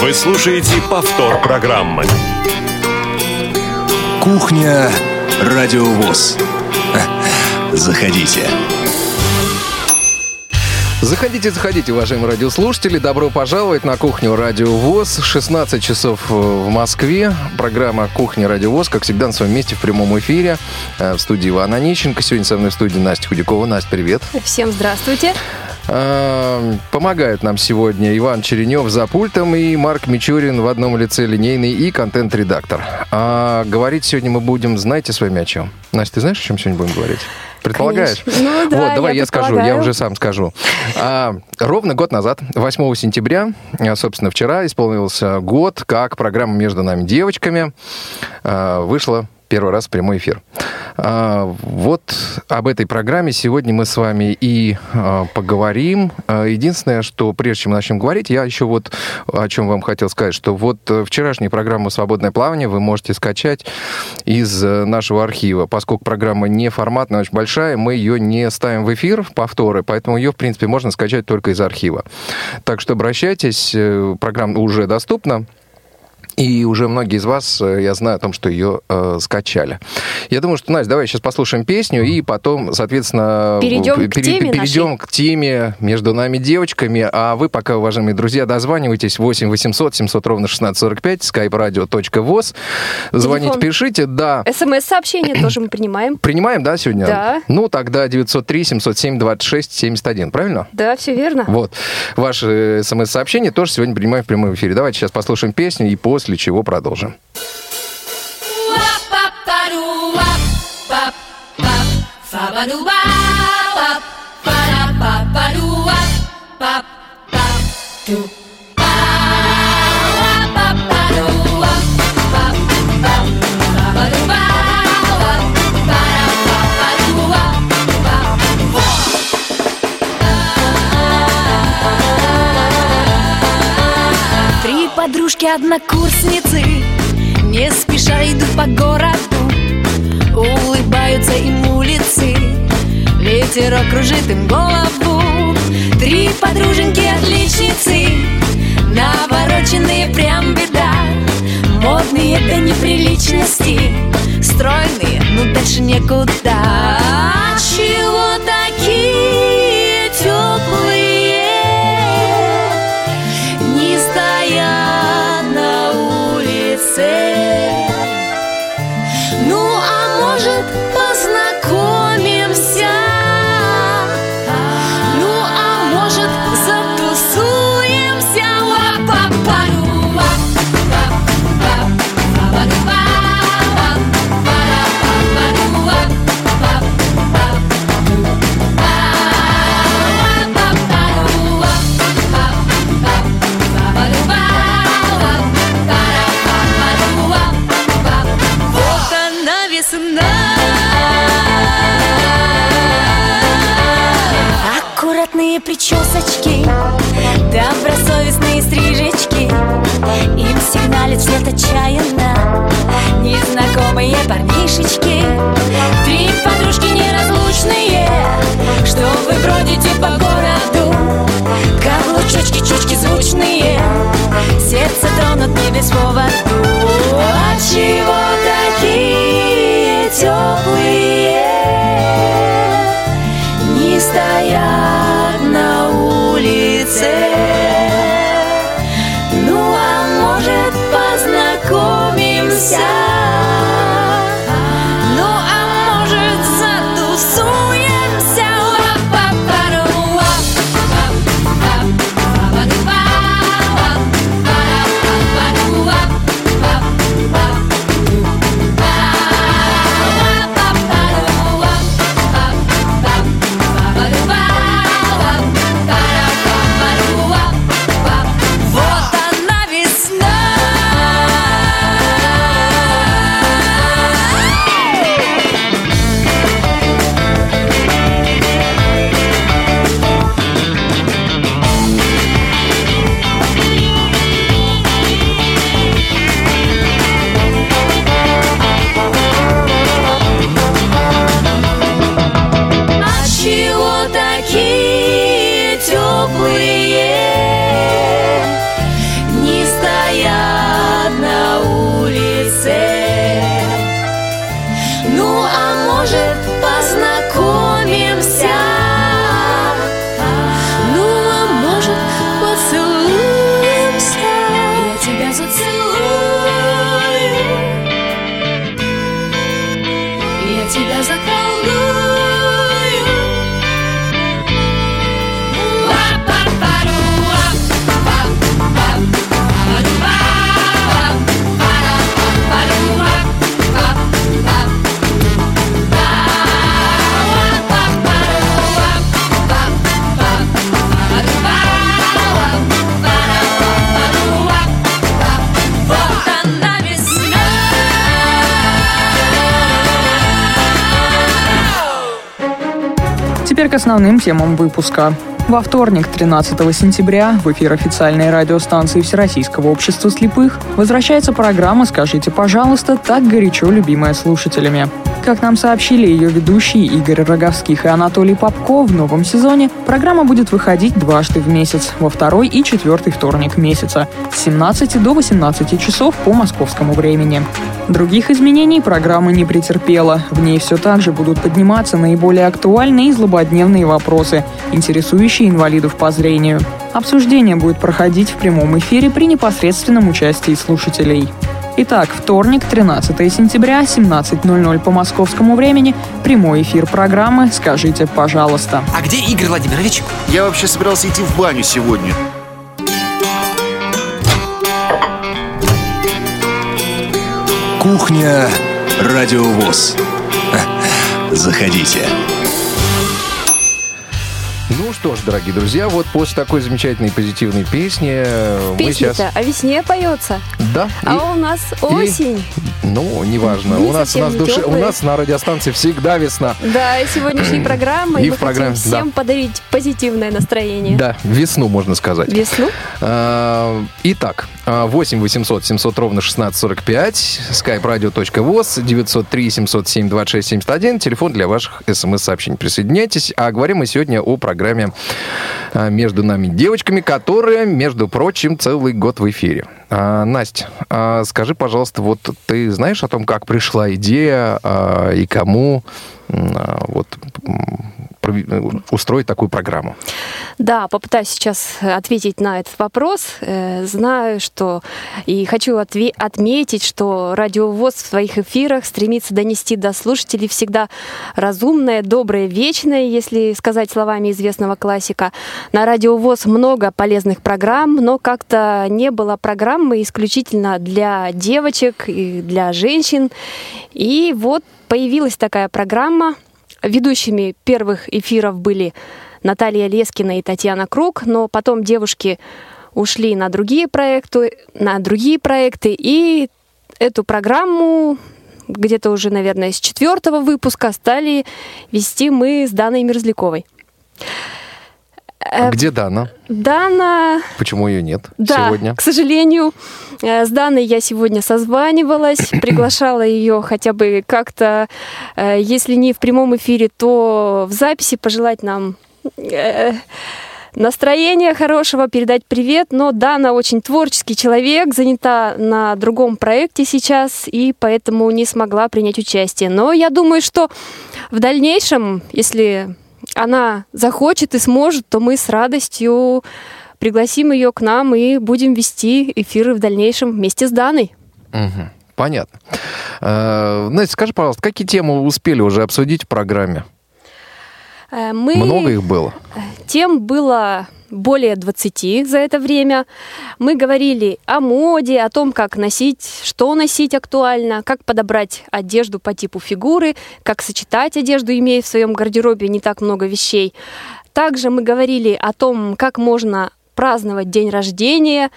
Вы слушаете повтор программы. Кухня Радиовоз. Заходите. Заходите, заходите, уважаемые радиослушатели. Добро пожаловать на кухню Радио ВОЗ. 16 часов э, в Москве. Программа «Кухня Радио ВОЗ», как всегда, на своем месте в прямом эфире. Э, в студии Ивана Нищенко. Сегодня со мной в студии Настя Худякова. Настя, привет. Всем здравствуйте. Эм, Помогают нам сегодня Иван Черенев за пультом и Марк Мичурин в одном лице линейный и контент-редактор. А говорить сегодня мы будем, знаете, с вами о чем? Настя, ты знаешь, о чем сегодня будем говорить? Предполагаешь? Ну, да, вот, давай я, я скажу, я уже сам скажу. А, ровно год назад, 8 сентября, э, собственно, вчера исполнился год, как программа «Между нами девочками» э, вышла первый раз в прямой эфир. А, вот об этой программе сегодня мы с вами и а, поговорим. А, единственное, что прежде чем мы начнем говорить, я еще вот о чем вам хотел сказать, что вот э, вчерашнюю программу «Свободное плавание» вы можете скачать из э, нашего архива. Поскольку программа не форматная, очень большая, мы ее не ставим в эфир, в повторы, поэтому ее, в принципе, можно скачать только из архива. Так что обращайтесь, э, программа уже доступна. И уже многие из вас, э, я знаю о том, что ее э, скачали. Я думаю, что, Настя, давай сейчас послушаем песню и потом, соответственно, перейдем, пере, к, теме перейдем к теме между нами девочками. А вы пока, уважаемые друзья, дозванивайтесь 8 800 700 ровно 1645 skype-radio.voz. Звоните, Телефон. пишите, да. СМС-сообщение тоже мы принимаем. Принимаем, да, сегодня? Да. Ну, тогда 903 707 26 71, правильно? Да, все верно. Вот. Ваши э, смс-сообщения тоже сегодня принимаем в прямом эфире. Давайте сейчас послушаем песню и после после чего продолжим. Ba-ba-do-ba-ba, ba-da-ba-ba-do-ba, ba Подружки-однокурсницы Не спеша идут по городу Улыбаются им улицы. Ветерок кружит им голову. Три подруженьки-отличницы Навороченные прям беда. Модные до неприличности Стройные, ну дальше некуда. Чего? отчаянно. Незнакомые парнишечки. К основным темам выпуска. Во вторник, 13 сентября, в эфир официальной радиостанции Всероссийского общества слепых возвращается программа «Скажите, пожалуйста», так горячо любимая слушателями. Как нам сообщили ее ведущие Игорь Роговских и Анатолий Попко, в новом сезоне программа будет выходить дважды в месяц, во второй и четвертый вторник месяца, с 17 до 18 часов по московскому времени. Других изменений программа не претерпела. В ней все так же будут подниматься наиболее актуальные и злободневные вопросы, интересующие инвалидов по зрению. Обсуждение будет проходить в прямом эфире при непосредственном участии слушателей. Итак, вторник, 13 сентября, 17.00 по московскому времени, прямой эфир программы «Скажите, пожалуйста». А где Игорь Владимирович? Я вообще собирался идти в баню сегодня. Кухня Радиовоз. Заходите. Ну что ж, дорогие друзья, вот после такой замечательной позитивной песни э, мы сейчас... Песня-то о весне поется. Да. А и- у нас осень. Ну, неважно. Не у нас, у нас, не души- у нас на радиостанции всегда весна. Да, и сегодняшняя программа, И и мы в программе, хотим всем подарить позитивное настроение. Да, весну, можно сказать. Весну? А, Итак, а, 8 800 700 ровно 1645, skype-radio.voz, 903 707 26 71, телефон для ваших смс-сообщений. Присоединяйтесь. А говорим мы сегодня о программе а, «Между нами девочками», которая, между прочим, целый год в эфире. А, Настя, а, скажи, пожалуйста, вот ты знаешь о том, как пришла идея а, и кому а, вот устроить такую программу? Да, попытаюсь сейчас ответить на этот вопрос. Э, Знаю, что и хочу отметить, что радиовоз в своих эфирах стремится донести до слушателей всегда разумное, доброе, вечное, если сказать словами известного классика. На радиовоз много полезных программ, но как-то не было программы исключительно для девочек и для женщин. И вот появилась такая программа. Ведущими первых эфиров были Наталья Лескина и Татьяна Круг, но потом девушки ушли на другие проекты, на другие проекты, и эту программу где-то уже, наверное, с четвертого выпуска стали вести мы с Даной Мерзляковой. А где Дана? Дана Почему ее нет да, сегодня? к сожалению, э, с Даной я сегодня созванивалась, приглашала ее хотя бы как-то, э, если не в прямом эфире, то в записи пожелать нам э, настроения хорошего, передать привет. Но Дана очень творческий человек, занята на другом проекте сейчас, и поэтому не смогла принять участие. Но я думаю, что в дальнейшем, если она захочет и сможет, то мы с радостью пригласим ее к нам и будем вести эфиры в дальнейшем вместе с Даной. Мгм. Понятно. Э, Настя, скажи, пожалуйста, какие темы успели уже обсудить в программе? Э, Мы... Много их было? Тем было более 20 за это время. Мы говорили о моде, о том, как носить, что носить актуально, как подобрать одежду по типу фигуры, как сочетать одежду, имея в своем гардеробе не так много вещей. Также мы говорили о том, как можно праздновать день рождения,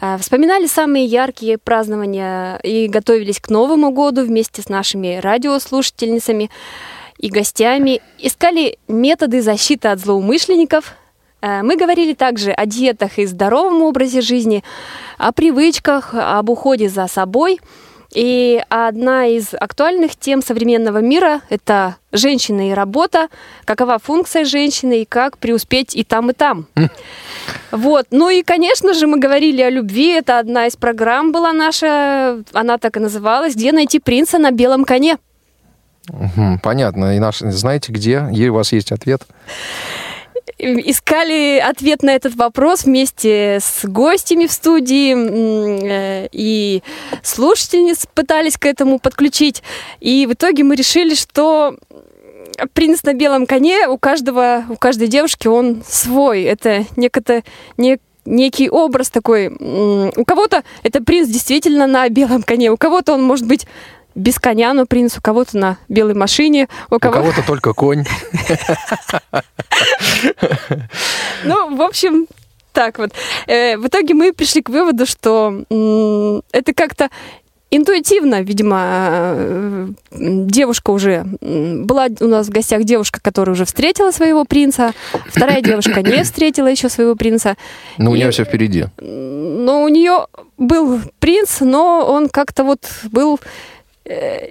э, вспоминали самые яркие празднования и готовились к Новому году вместе с нашими радиослушательницами и гостями, искали методы защиты от злоумышленников. Э, Мы говорили также о диетах и здоровом образе жизни, о привычках, об уходе за собой. И одна из актуальных тем современного мира – это женщина и работа, какова функция женщины и как преуспеть и там, и там. Вот. Ну и, конечно же, мы говорили о любви. Это одна из программ была наша, она так и называлась «Где найти принца на белом коне». Понятно. И наш, знаете, где? И у вас есть ответ? Искали ответ на этот вопрос вместе с гостями в студии, э, и слушательниц пытались к этому подключить. И в итоге мы решили, что принц на белом коне у каждого, у каждой девушки он свой. Это некото, не, некий образ такой. У кого-то это принц действительно на белом коне, у кого-то он может быть без коня, но принц, у кого-то на белой машине, у У кого кого-то только конь. Ну, в общем, так вот. Э, В итоге мы пришли к выводу, что это как-то интуитивно, видимо, э, девушка уже... Была у нас в гостях девушка, которая уже встретила своего принца, вторая девушка не встретила еще своего принца. Ну, у нее все впереди. Но у нее был принц, но он как-то вот был,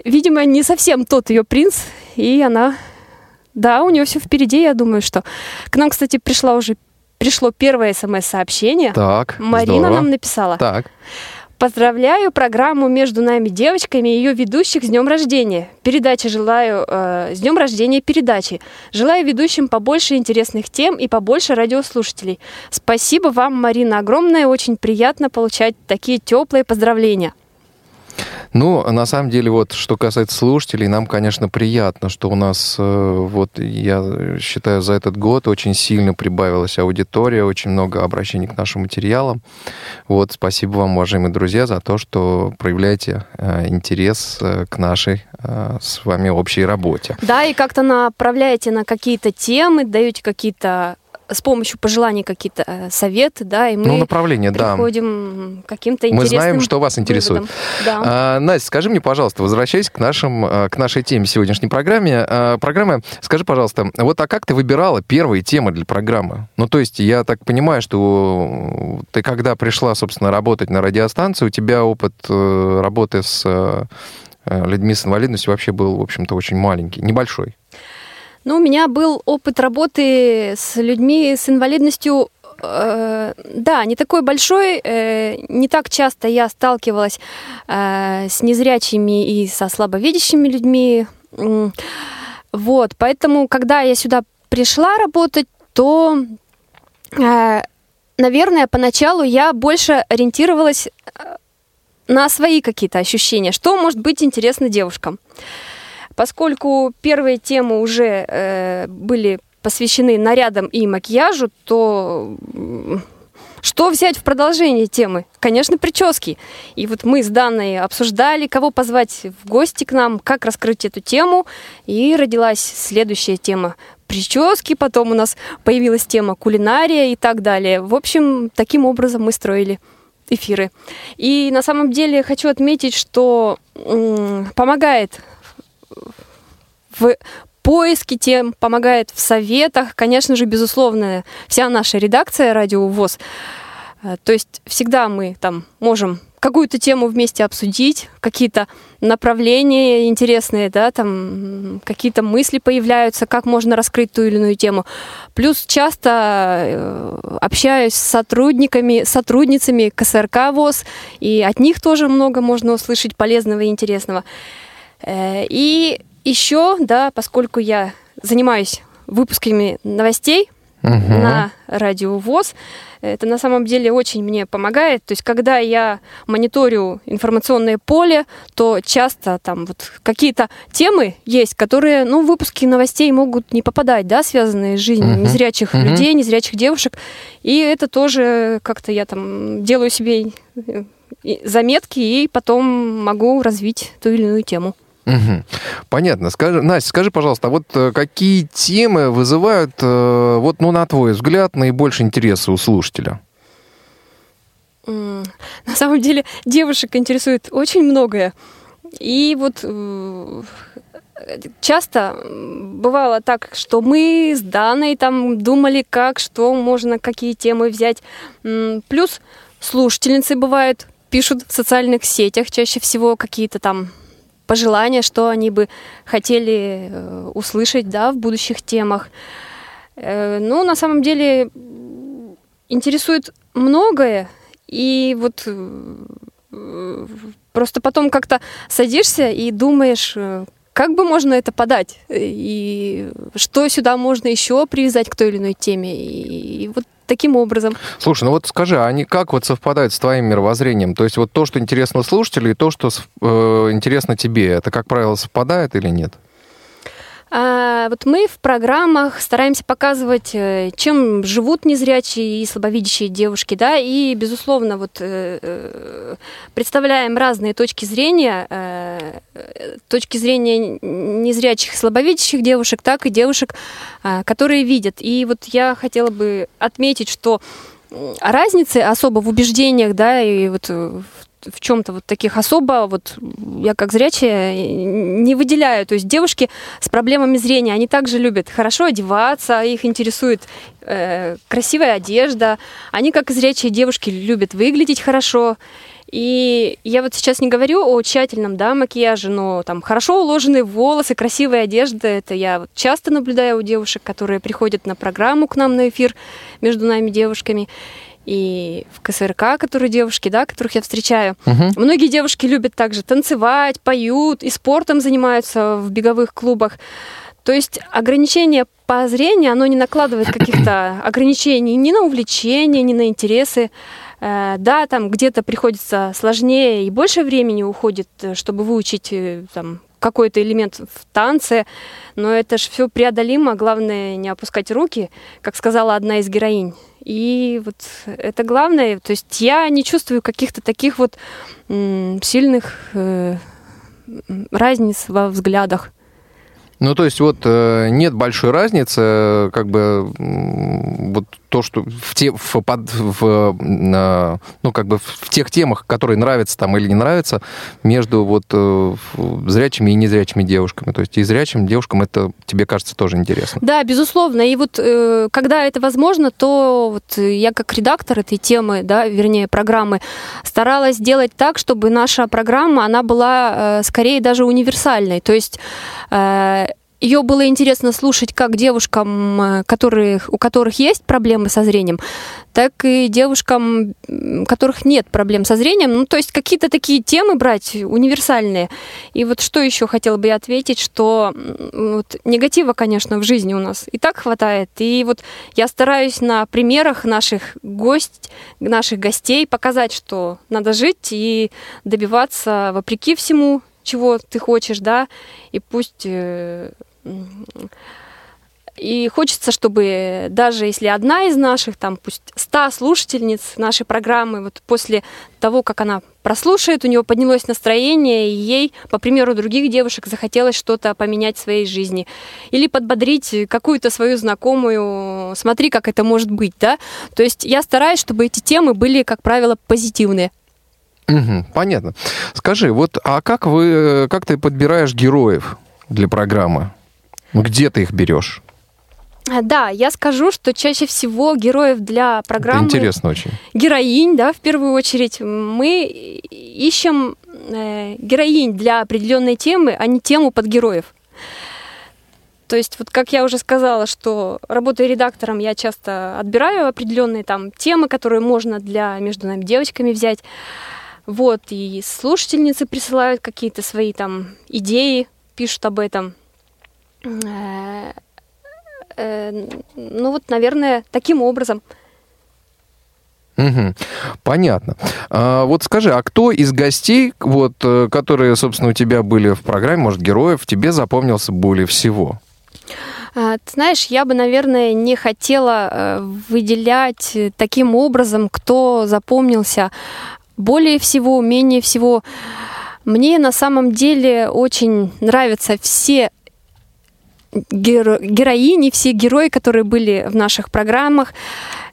видимо, не совсем тот ее принц, и она, да, у нее все впереди, я думаю, что. К нам, кстати, пришла уже пришло первое смс-сообщение. Так, Марина здорово. нам написала. Так. Поздравляю программу между нами девочками и ее ведущих с днем рождения. Передачи желаю э, с днем рождения передачи. Желаю ведущим побольше интересных тем и побольше радиослушателей. Спасибо вам, Марина, огромное. Очень приятно получать такие теплые поздравления. Ну, на самом деле, вот, что касается слушателей, нам, конечно, приятно, что у нас, э, вот, я считаю, за этот год очень сильно прибавилась аудитория, очень много обращений к нашим материалам. Вот, спасибо вам, уважаемые друзья, за то, что проявляете э, интерес э, к нашей с вами общей работе. Да, и как-то направляете на какие-то темы, даете какие-то с помощью пожеланий какие-то э, советы, да, и мы ну, направление, да. приходим к каким-то Мы интересным знаем, что вас интересует. выводам. Да. А, Настя, скажи мне, пожалуйста, возвращаясь к, нашим, а, к нашей теме сегодняшней программе, а, программы, скажи, пожалуйста, вот а как ты выбирала первые темы для программы? Ну, то есть, я так понимаю, что ты когда пришла, собственно, работать на радиостанции, у тебя опыт э, работы с э, э, людьми с инвалидностью вообще был, в общем-то, очень маленький, небольшой. Ну, у меня был опыт работы с людьми с инвалидностью, э, да, не такой большой, э, не так часто я сталкивалась э, с незрячими и со слабовидящими людьми. Вот, поэтому, когда я сюда пришла работать, то, э, наверное, поначалу я больше ориентировалась э, на свои какие-то ощущения, что может быть интересно девушкам. Поскольку первые темы уже э, были посвящены нарядам и макияжу, то что взять в продолжение темы? Конечно, прически. И вот мы с Даной обсуждали, кого позвать в гости к нам, как раскрыть эту тему. И родилась следующая тема прически, потом у нас появилась тема кулинария и так далее. В общем, таким образом мы строили эфиры. И на самом деле хочу отметить, что помогает в поиске тем, помогает в советах. Конечно же, безусловно, вся наша редакция «Радио ВОЗ». Э, То есть всегда мы там можем какую-то тему вместе обсудить, какие-то направления интересные, да, там какие-то мысли появляются, как можно раскрыть ту или иную тему. Плюс часто э, общаюсь с сотрудниками, сотрудницами КСРК ВОЗ, и от них тоже много можно услышать полезного и интересного. Э, И еще, да, поскольку я занимаюсь выпусками новостей Мгм. на радио ВОЗ, это на самом деле очень мне помогает. То есть, когда я мониторю информационное поле, то часто там вот какие-то темы есть, которые, ну, выпуски новостей могут не попадать, да, связанные с жизнью Мгм. незрячих Мгм. людей, незрячих девушек. И это тоже как-то я там делаю себе заметки и потом могу развить ту или иную тему. Мгм. Понятно. Скажи, Настя, скажи, пожалуйста, а вот э, какие темы вызывают, э, вот, ну, на твой взгляд, наибольший интерес у слушателя? На самом деле девушек интересует очень многое. И вот э, часто бывало так, что мы с Даной там думали, как, что можно, какие темы взять. Плюс слушательницы бывают, пишут в социальных сетях чаще всего какие-то там пожелания, что они бы хотели э, услышать да, в будущих темах. Э, Ну, на самом деле, интересует многое, и вот э, просто потом как-то садишься и думаешь, как бы можно это подать, и что сюда можно еще привязать к той или иной теме. И вот таким образом. Слушай, ну вот скажи, а они как вот совпадают с твоим мировоззрением? То есть вот то, что интересно слушателю, и то, что э, интересно тебе, это, как правило, совпадает или нет? А, вот мы в программах стараемся показывать, э, чем живут незрячие и слабовидящие девушки, да, и, безусловно, вот э, э, представляем разные точки зрения, точки зрения незрячих и слабовидящих девушек, так и девушек, э, которые видят. И вот я хотела бы отметить, что разницы особо в убеждениях, да, и вот в в чем-то вот таких особо, вот я как зрячая не выделяю. То есть девушки с проблемами зрения, они также любят хорошо одеваться, их интересует э, красивая одежда. Они, как зрячие девушки, любят выглядеть хорошо. И я вот сейчас не говорю о тщательном да, макияже, но там хорошо уложенные волосы, красивая одежда, это я вот часто наблюдаю у девушек, которые приходят на программу к нам на эфир между нами девушками и в КСРК, которые девушки, да, которых я встречаю. Угу. Многие девушки любят также танцевать, поют и спортом занимаются в беговых клубах. То есть ограничение по зрению, оно не накладывает каких-то ограничений ни на увлечения, ни на интересы. Э, да, там где-то приходится сложнее и больше времени уходит, э, чтобы выучить э, там, какой-то элемент в танце, но это же все преодолимо, главное не опускать руки, как сказала одна из героинь. И вот это главное. То есть я не чувствую каких-то таких вот сильных э, разниц во взглядах. Ну, то есть вот э, нет большой разницы, э, как бы вот то, что в, те, в, под, в, ну, как бы в тех темах, которые нравятся там или не нравятся, между вот э, зрячими и незрячими девушками. То есть и зрячим девушкам это, тебе кажется, тоже интересно. Да, безусловно. И вот э, когда это возможно, то вот я как редактор этой темы, да, вернее, программы, старалась сделать так, чтобы наша программа, она была э, скорее даже универсальной. То есть ее было интересно слушать как девушкам, э, которых, у которых есть проблемы со зрением, так и девушкам, у которых нет проблем со зрением. Ну, то есть какие-то такие темы брать универсальные. И вот что еще хотела бы я ответить, что вот, негатива, конечно, в жизни у нас и так хватает. И вот я стараюсь на примерах наших гость, наших гостей показать, что надо жить и добиваться вопреки всему, чего ты хочешь, да, и пусть э, и хочется, чтобы даже если одна из наших, там, пусть 100 слушательниц нашей программы, вот после того, как она прослушает, у нее поднялось настроение, и ей, по примеру других девушек, захотелось что-то поменять в своей жизни. Или подбодрить какую-то свою знакомую, смотри, как это может быть, да? То есть я стараюсь, чтобы эти темы были, как правило, позитивные. Угу, понятно. Скажи, вот, а как вы, как ты подбираешь героев для программы? Где ты их берешь? А, да, я скажу, что чаще всего героев для программы... Это интересно очень. Героинь, да, в первую очередь. Мы ищем э, героинь для определенной темы, а не тему под героев. То есть, вот как я уже сказала, что работая редактором, я часто отбираю определенные там темы, которые можно для между нами девочками взять. Вот, и слушательницы присылают какие-то свои там идеи, пишут об этом. Э, э, ну вот, наверное, таким образом. Угу. Понятно. А, вот скажи, а кто из гостей, вот, э, которые, собственно, у тебя были в программе, может, героев, тебе запомнился более всего? А, ты знаешь, я бы, наверное, не хотела выделять таким образом, кто запомнился более всего, менее всего. Мне на самом деле очень нравятся все геро- героини, все герои, которые были в наших программах.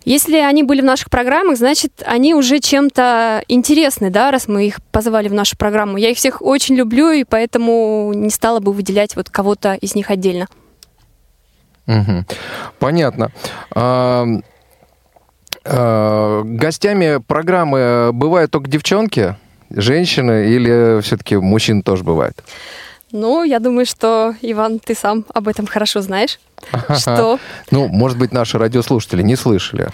Если они были в наших программах, значит, они уже чем-то интересны, да, раз мы их позвали в нашу программу. Я их всех очень люблю, и поэтому не стала бы выделять вот кого-то из них отдельно. Угу. Понятно. А, а, гостями программы бывают только девчонки, женщины или все-таки мужчин тоже бывает? Ну, я думаю, что, Иван, ты сам об этом хорошо знаешь. что Ну, может быть, наши радиослушатели не слышали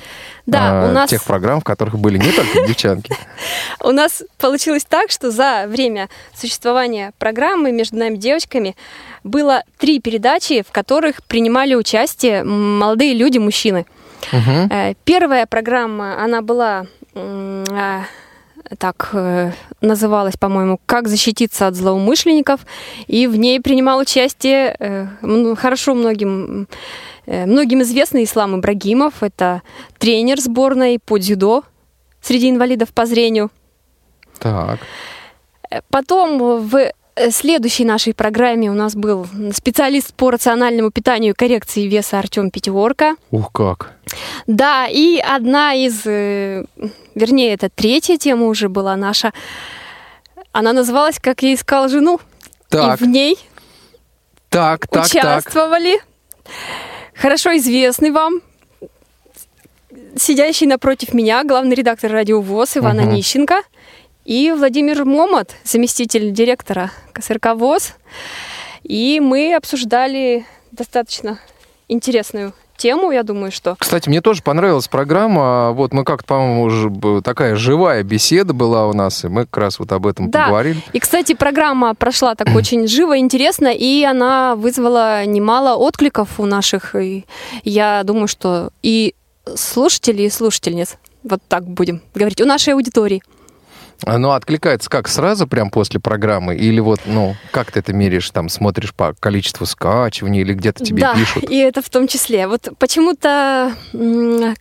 да, а, у нас тех программ, в которых были не только девчонки. У нас получилось так, что за время существования программы «Между нами девочками» было три передачи, в которых принимали участие молодые люди, мужчины. Э, Первая программа, она была а, так э, называлась, по-моему, «Как защититься от злоумышленников», и в ней принимал участие э, хорошо многим, э, многим известный Ислам Ибрагимов, это тренер сборной по дзюдо среди инвалидов по зрению. Так. Потом в следующей нашей программе у нас был специалист по рациональному питанию и коррекции веса Артем Пятиорка. Ух, как. Да, и одна из, э, вернее, это третья тема уже была наша. Она называлась «Как я искал жену». Так, И в ней так, так, так. участвовали хорошо известный вам сидящий напротив меня главный редактор радио ВОЗ Иван Мгм. Онищенко и Владимир Момот, заместитель директора КСРК ВОЗ. И мы обсуждали достаточно интересную тему, я думаю, что Кстати, мне тоже понравилась программа. Вот мы как-то, по-моему, уже такая живая беседа была у нас, и мы как раз вот об этом Да. поговорили. И, кстати, программа прошла так очень живо, интересно, и она вызвала немало откликов у наших. И я думаю, что и слушателей, и слушательниц, вот так будем говорить, у нашей аудитории. Оно откликается как сразу, прям после программы, или вот, ну, как ты это меряешь, там, смотришь по количеству скачиваний, или где-то тебе да, пишут? и это в том числе. Вот почему-то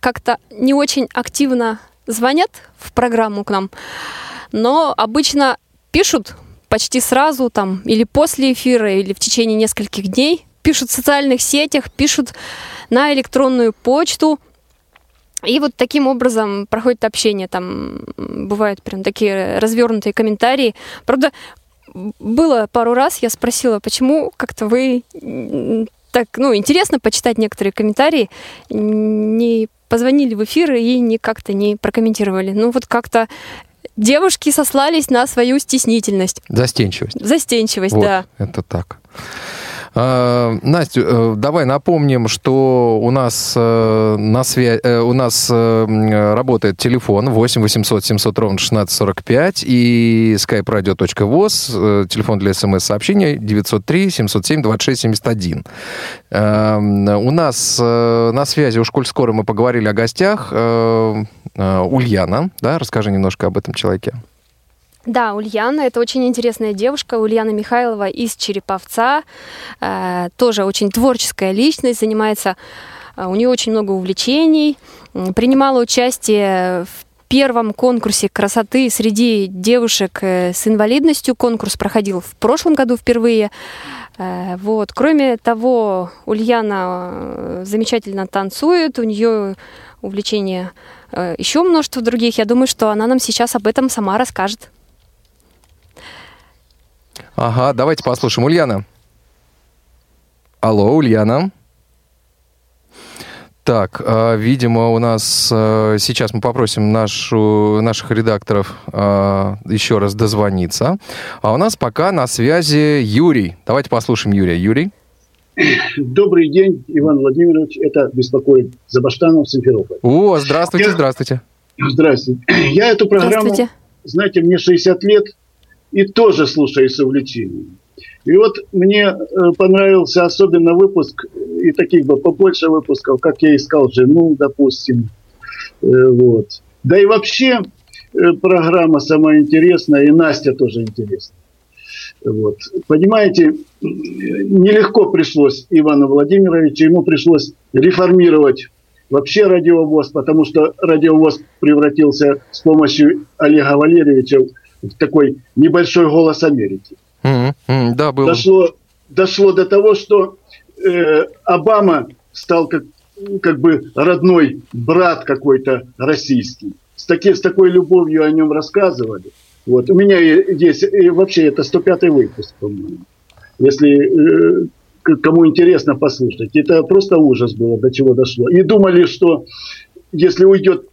как-то не очень активно звонят в программу к нам, но обычно пишут почти сразу там или после эфира, или в течение нескольких дней, пишут в социальных сетях, пишут на электронную почту. И вот таким образом проходит общение. Там бывают прям такие развернутые комментарии. Правда, было пару раз, я спросила, почему как-то вы так, ну, интересно почитать некоторые комментарии, не позвонили в эфир и не как-то не прокомментировали. Ну, вот как-то девушки сослались на свою стеснительность, Застенчивость. застенчивость, Вот, да. это так. А, Настя, э, давай напомним, что у нас э, на свя... э, у нас э, работает телефон 8 800 700 ровно 1645 и skype-radio.voz, э, телефон для смс-сообщения 903 707 26 71. Э, У нас э, на связи, уж коль скоро мы поговорили о гостях, э, э, Ульяна, да, расскажи немножко об этом человеке. Да, Ульяна, это очень интересная девушка, Ульяна Михайлова из Череповца, Э, тоже очень творческая личность, занимается, э, у нее очень много увлечений, принимала участие в первом конкурсе красоты среди девушек э, с инвалидностью. Конкурс проходил в прошлом году впервые. Э, Вот. Кроме того, Ульяна замечательно танцует, у нее увлечения э, еще множество других. Я думаю, что она нам сейчас об этом сама расскажет. Ага, давайте послушаем. Ульяна. Алло, Ульяна. Так, э, видимо, у нас э, сейчас мы попросим нашу, наших редакторов э, еще раз дозвониться. А у нас пока на связи Юрий. Давайте послушаем Юрия. Юрий. Добрый день, Иван Владимирович. Это беспокоит Забаштанов Симферополь. О, здравствуйте, Я- здравствуйте. Здравствуйте. Я эту программу, Здравствуйте. знаете, мне 60 лет и тоже слушаю с увлечением. И вот мне э, понравился особенно выпуск, и таких бы побольше выпусков, как я искал жену, допустим. Э, вот. Да и вообще э, программа самая интересная, и Настя тоже интересная. Вот. Понимаете, нелегко пришлось Ивану Владимировичу, ему пришлось реформировать вообще радиовоз, потому что радиовоз превратился с помощью Олега Валерьевича такой небольшой голос Америки. М, Да, было. Дошло, дошло до того, что э, Обама стал как, как бы родной брат какой-то российский. С, таки, с такой любовью о нем рассказывали. Вот. У меня есть, и вообще это 105 выпуск, по-моему. Если э, кому интересно послушать. Это просто ужас было, до чего дошло. И думали, что если уйдет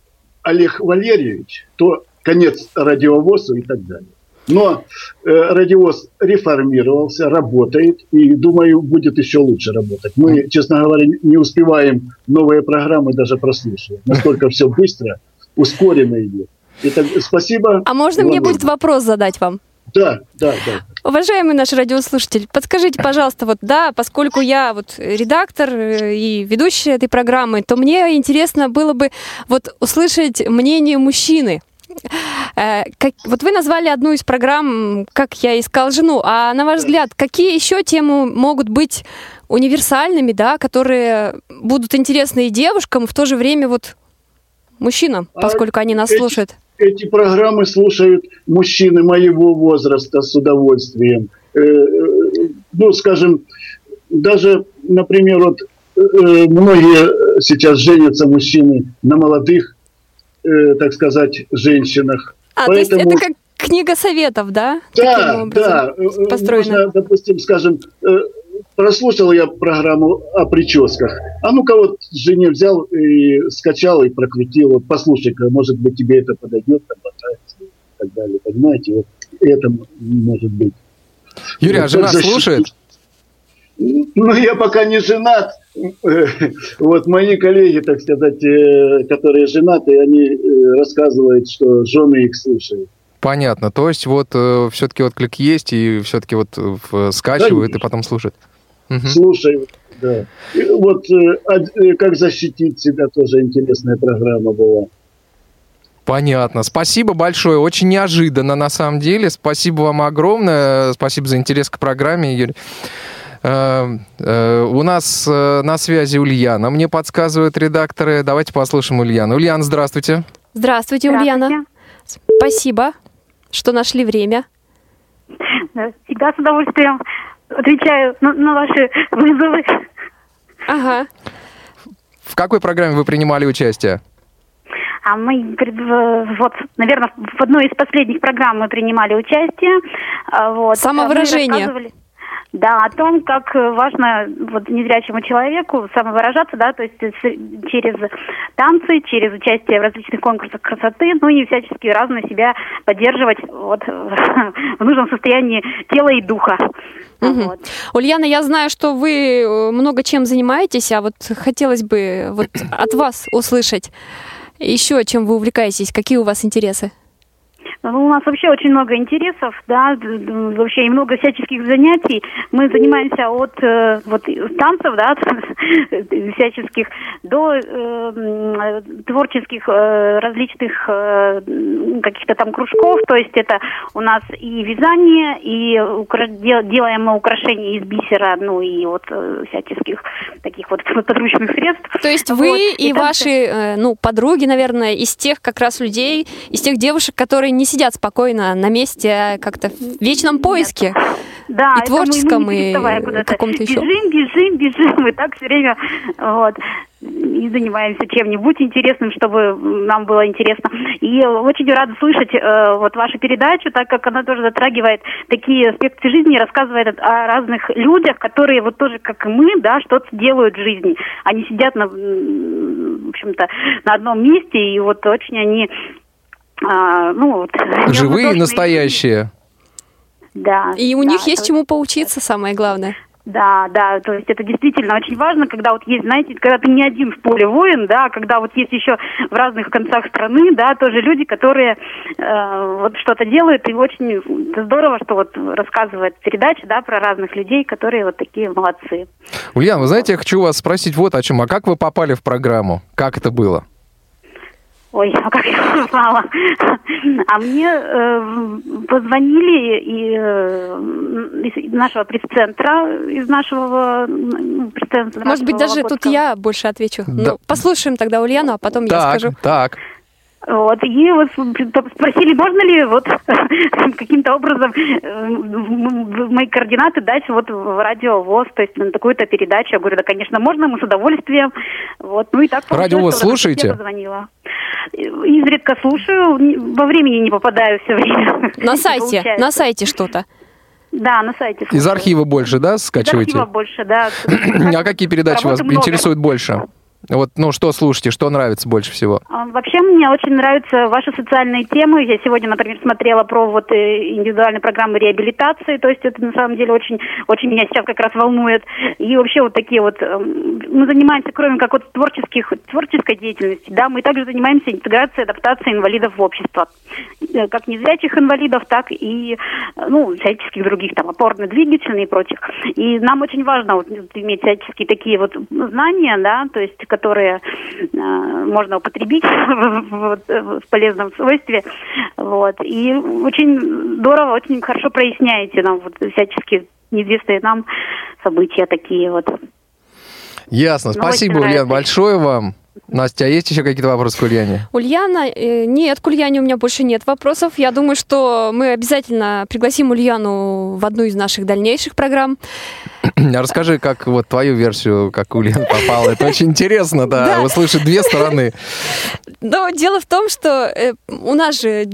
Олег Валерьевич, то конец радиовозу и так далее. Но э, радиоз реформировался, работает, и, думаю, будет еще лучше работать. Мы, честно говоря, не успеваем новые программы даже прослушивать. Настолько все быстро, ускоренно идет. Итак, спасибо. А можно мне будет вопрос задать вам? Да, да, да. Уважаемый наш радиослушатель, подскажите, пожалуйста, вот да, поскольку я вот редактор э, и ведущая этой программы, то мне интересно было бы вот услышать мнение мужчины. Э, как- вот вы назвали одну из программ, как я искал жену, а на ваш взгляд, какие еще темы могут быть универсальными, да, которые будут интересны и девушкам, и в то же время вот мужчинам, А поскольку они нас эти- слушают? Эти программы слушают мужчины моего возраста с удовольствием. Э, э, Ну, скажем, даже, например, вот многие сейчас женятся мужчины на молодых, э, так сказать, женщинах. А, то есть Поэтому- это как книга советов, да? Да, да. Э, э, построена. Можно, допустим, скажем, э, прослушал я программу о прическах. А ну-ка вот жене взял и скачал и прокрутил. Вот послушай-ка, может быть, тебе это подойдет, там, понравится и так далее. Понимаете, вот это может быть. Юрий, а Вот жена как защитить? слушает? Ну, я пока не женат. Э, Вот мои коллеги, так сказать, э, которые женаты, они э, рассказывают, что жены их слушают. Понятно. То есть вот все-таки отклик есть, и все-таки вот э, в- скачивают и Конечно. потом слушают. Мгм. Слушаю, да. И вот э, э, как защитить себя тоже интересная программа была. Понятно. Спасибо большое. Очень неожиданно, на самом деле. Спасибо вам огромное. Спасибо за интерес к программе, Юрий. Э, э, У нас э, на связи Ульяна. Мне подсказывают редакторы. Давайте послушаем Ульяну. Ульяна, здравствуйте. Здравствуйте, Ульяна. Спасибо, что нашли время. Да, Всегда с удовольствием отвечаю на, на ваши вызовы. Ага. В какой программе вы принимали участие? А мы, вот, наверное, в одной из последних программ мы принимали участие. А, Вот, Самовыражение. Мы рассказывали, Да, о том, как э, важно вот, незрячему человеку самовыражаться, да, то есть э, через танцы, через участие в различных конкурсах красоты, ну и всячески разно себя поддерживать вот, в нужном состоянии тела и духа. Мгм. Вот. Ульяна, я знаю, что вы э, много чем занимаетесь, а вот хотелось бы вот от вас услышать еще, чем вы увлекаетесь, какие у вас интересы. Ну, у нас вообще очень много интересов, да, вообще и много всяческих занятий. Мы занимаемся от э, вот танцев, да, всяческих, до э, творческих э, различных э, каких-то там кружков. То есть это у нас и вязание, и укра- дел- делаем мы украшения из бисера, ну и вот э, всяческих таких вот подручных средств. То есть Вот. вы и, танцы- ваши, э, ну, подруги, наверное, из тех как раз людей, из тех девушек, которые не сидят спокойно на месте, как-то в вечном поиске. Да, И это мы- мы творческом, и каком-то еще. Бежим, бежим, бежим, и так все время вот, и занимаемся чем-нибудь интересным, чтобы нам было интересно. И очень рада слышать э, вот вашу передачу, так как она тоже затрагивает такие аспекты жизни, рассказывает о разных людях, которые вот тоже, как и мы, да, что-то делают в жизни. Они сидят, на, в общем-то, на одном месте, и вот очень они а, ну, вот, Живые и настоящие. Да. И у да, них есть чему поучиться, самое главное. Да, да, то есть это действительно очень важно, когда вот есть, знаете, когда ты не один в поле воин, да, когда вот есть еще в разных концах страны, да, тоже люди, которые э, вот что-то делают, и очень здорово, что вот рассказывает передача, да, про разных людей, которые вот такие молодцы. Ульяна, вы знаете, я хочу вас спросить вот о чем. А как вы попали в программу? Как это было? Ой, а как я узнала? А мне э, позвонили и, э, из нашего пресс-центра, из нашего ну, пресс-центра. Может быть, даже тут Вологодского. я больше отвечу. Да. Ну, послушаем тогда Ульяну, а потом я так, скажу. так. Вот, и вот спросили, можно ли вот каким-то образом э, мои координаты дать вот в радио ВОЗ, то есть на такую-то передачу. Я говорю, да, конечно, можно, мы с удовольствием. Вот, ну и так Радио ВОЗ слушаете? Я позвонила. Изредка слушаю, во времени не попадаю все время. На сайте, на сайте что-то. Да, на сайте. Из слушаю. архива больше, да, Из скачиваете? архива больше, да. А какие передачи вас Работы много. интересуют больше? Вот, ну, что слушаете, что нравится больше всего? А, Вообще мне очень нравятся ваши социальные темы. Я сегодня, например, смотрела про вот э, индивидуальные программы реабилитации, то есть это на самом деле очень, очень меня сейчас как раз волнует. И вообще вот такие вот эм, мы занимаемся, кроме как вот творческих творческой деятельности, да, мы также занимаемся интеграцией, адаптацией инвалидов в общество, Э, как незрячих инвалидов, так и э, ну всяческих других там опорно-двигательных и прочих. И нам очень важно вот, иметь всяческие такие вот знания, да, то есть которые э, можно употребить в, полезном свойстве. Вот. И очень здорово, очень хорошо проясняете нам вот всяческие неизвестные нам события такие вот. Ясно. Ну, Спасибо, Ульяна, большое вам. Настя, а есть еще какие-то вопросы к Ульяне? Ульяна, э, нет, к Ульяне у меня больше нет вопросов. Я думаю, что мы обязательно пригласим Ульяну в одну из наших дальнейших программ. А Расскажи, как вот твою версию, как Ульяна попала. Это очень интересно, да, услышать две стороны. Но дело в том, что э, у нас же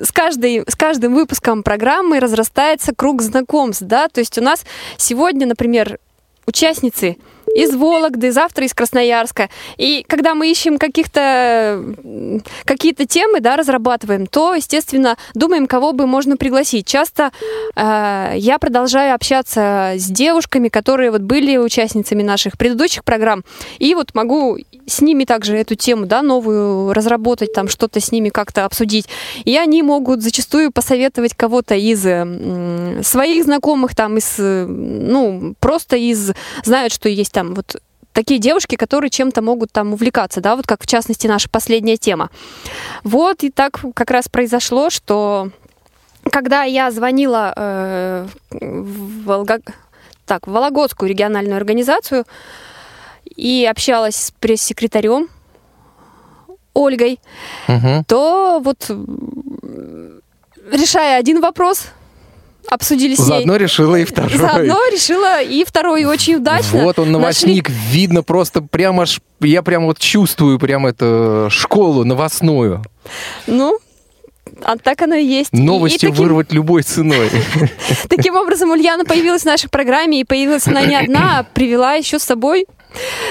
с, каждой, с каждым выпуском программы разрастается круг знакомств, да, то есть у нас сегодня, например, участницы из Вологды, завтра из Красноярска. И когда мы ищем каких-то какие-то темы, да, разрабатываем, то, естественно, думаем, кого бы можно пригласить. Часто э, я продолжаю общаться с девушками, которые вот были участницами наших предыдущих программ, и вот могу с ними также эту тему, да, новую разработать, там что-то с ними как-то обсудить. И они могут зачастую посоветовать кого-то из м, своих знакомых, там, из, э, ну, просто из, знают, что есть там вот такие девушки, которые чем-то могут там увлекаться, да, вот как в частности наша последняя тема. Вот и так как раз произошло, что когда я звонила э, в Волго- так, в Вологодскую региональную организацию и общалась с пресс-секретарем Ольгой, Мгм. то вот решая один вопрос, обсудили с ней. Заодно решила и второй. Заодно решила и второй и очень удачно. Вот он, Нашли- новостник, видно просто прямо аж, я прям вот чувствую прям эту школу новостную. Ну, а так оно и есть. И- Новости и таким, вырвать любой ценой. таким образом Ульяна появилась в нашей программе, и появилась она не одна, а привела еще с собой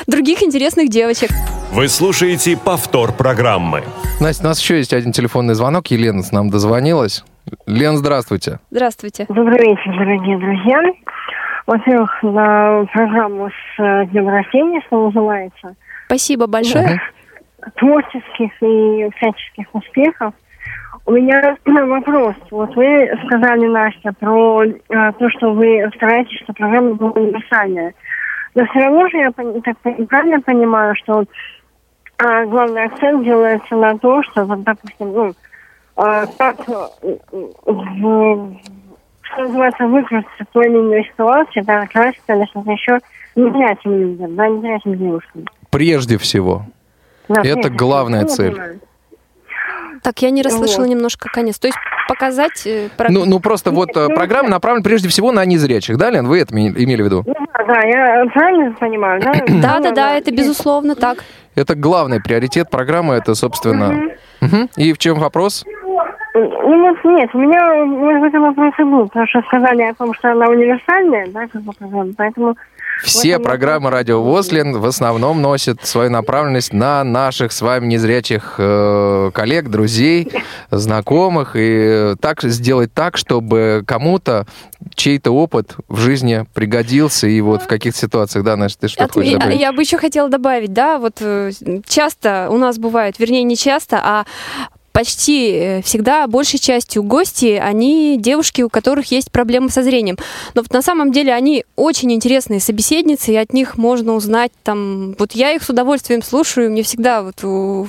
других интересных девочек. Вы слушаете повтор программы. Настя, у нас еще есть один телефонный звонок. Елена с нам дозвонилась. Лен, здравствуйте. Здравствуйте. Добрый вечер, дорогие друзья. Во-первых, на программу с э, днем рождения, что называется, Спасибо большое. творческих и всяческих успехов. У меня вопрос. Вот вы сказали, Настя, про э, то, что вы стараетесь, что программа была универсальная. Но все равно же я так правильно понимаю, что а, главный акцент делается на то, что, вот, допустим, ну, а, как э, в- что называется, выкрутиться в той или иной ситуации, да, краситься или что-то еще, не зрячим людям, да, не зрячим девушкам. Прежде всего. Да, Это прежде главная всего, цель. понимаю. Так, я не расслышала Вот. немножко конец. То есть показать... э, про- Ну, ну просто вот э, программа направлена прежде всего на незрячих, да, Лен? Вы это имели в виду? Ну, да, да, я правильно понимаю, да? Да, да, да, это безусловно так. Это главный приоритет программы, это, собственно... Мгм. И в чем вопрос? Ну, вот нет, у меня, может быть, вопрос и был, потому что сказали о том, что она универсальная, да, как бы программа, поэтому... Все этом программы. Радио ВОЗ, Лен, в основном носят свою направленность на наших с вами незрячих э, коллег, друзей, знакомых. И так сделать так, чтобы кому-то чей-то опыт в жизни пригодился. И вот в каких ситуациях, да, Настя, ты что От- хочешь я, добавить? я бы еще хотела добавить, да, вот э, часто у нас бывает, вернее, не часто, а почти э, всегда большей частью гости, они девушки, у которых есть проблемы со зрением. Но вот на самом деле они очень интересные собеседницы, и от них можно узнать там... Вот я их с удовольствием слушаю, мне всегда вот у-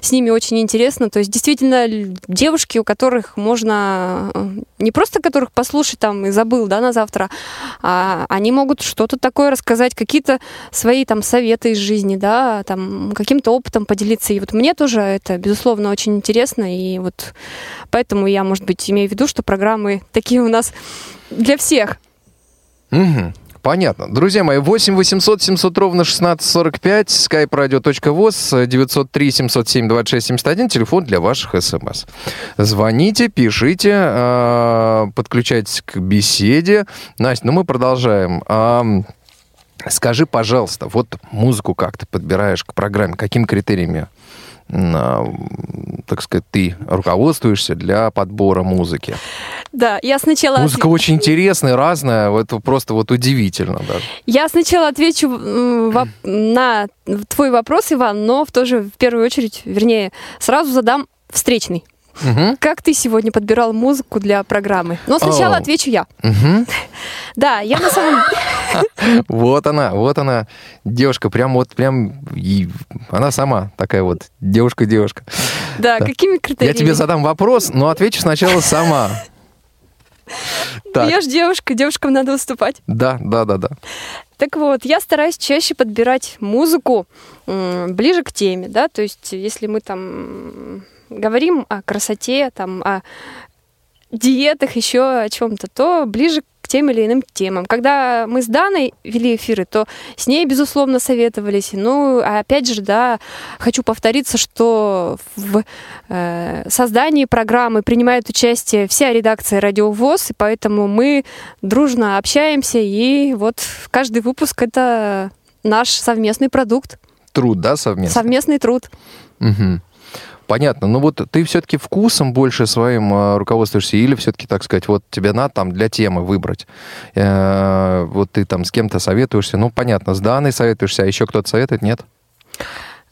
с ними очень интересно. То есть действительно девушки, у которых можно... Не просто которых послушать там и забыл, да, на завтра, а они могут что-то такое рассказать, какие-то свои там советы из жизни, да, там каким-то опытом поделиться. И вот мне тоже это, безусловно, очень интересно, и вот поэтому я, может быть, имею в виду, что программы такие у нас для всех. Мгм. Понятно. Друзья мои, 8 800 700 ровно 1645, skype-radio.voz, 903 707 26 71, телефон для ваших смс. Звоните, пишите, э, подключайтесь к беседе. Настя, ну мы продолжаем. Ам, Скажи, пожалуйста, вот музыку как ты подбираешь к программе, какими критериями, а, так сказать, ты руководствуешься для подбора музыки? Да, я сначала... Музыка очень интересная, разная, это просто вот удивительно даже. Я сначала отвечу на твой вопрос, Иван, но в то же, в первую очередь, вернее, сразу задам встречный. Мгм. Как ты сегодня подбирал музыку для программы? Но сначала О. отвечу я. Мгм. Да, я на самом Вот она, вот она, девушка, прям вот, прям, и она сама такая вот девушка-девушка. Да, Да. какими Я критериями? тебе задам вопрос, но отвечу сначала сама. Так, Я же девушка, девушкам надо выступать. да, да, да, да. Так вот, я стараюсь чаще подбирать музыку ближе к теме, да, то есть если мы там говорим о красоте, там, о диетах, еще о чем-то, то ближе к тем или иным темам. Когда мы с Даной вели эфиры, то с ней, безусловно, советовались. Ну, опять же, да, хочу повториться, что в э, создании программы принимает участие вся редакция Радио ВОЗ, и поэтому мы дружно общаемся, и вот каждый выпуск это наш совместный продукт, Труд, да, совместно? совместный труд. Мгм. Понятно. Ну вот ты все-таки вкусом больше своим э, руководствуешься или все-таки, так сказать, вот тебе надо там для темы выбрать. Э, вот ты там с кем-то советуешься. Ну, понятно, с Даной советуешься, а еще кто-то советует, нет?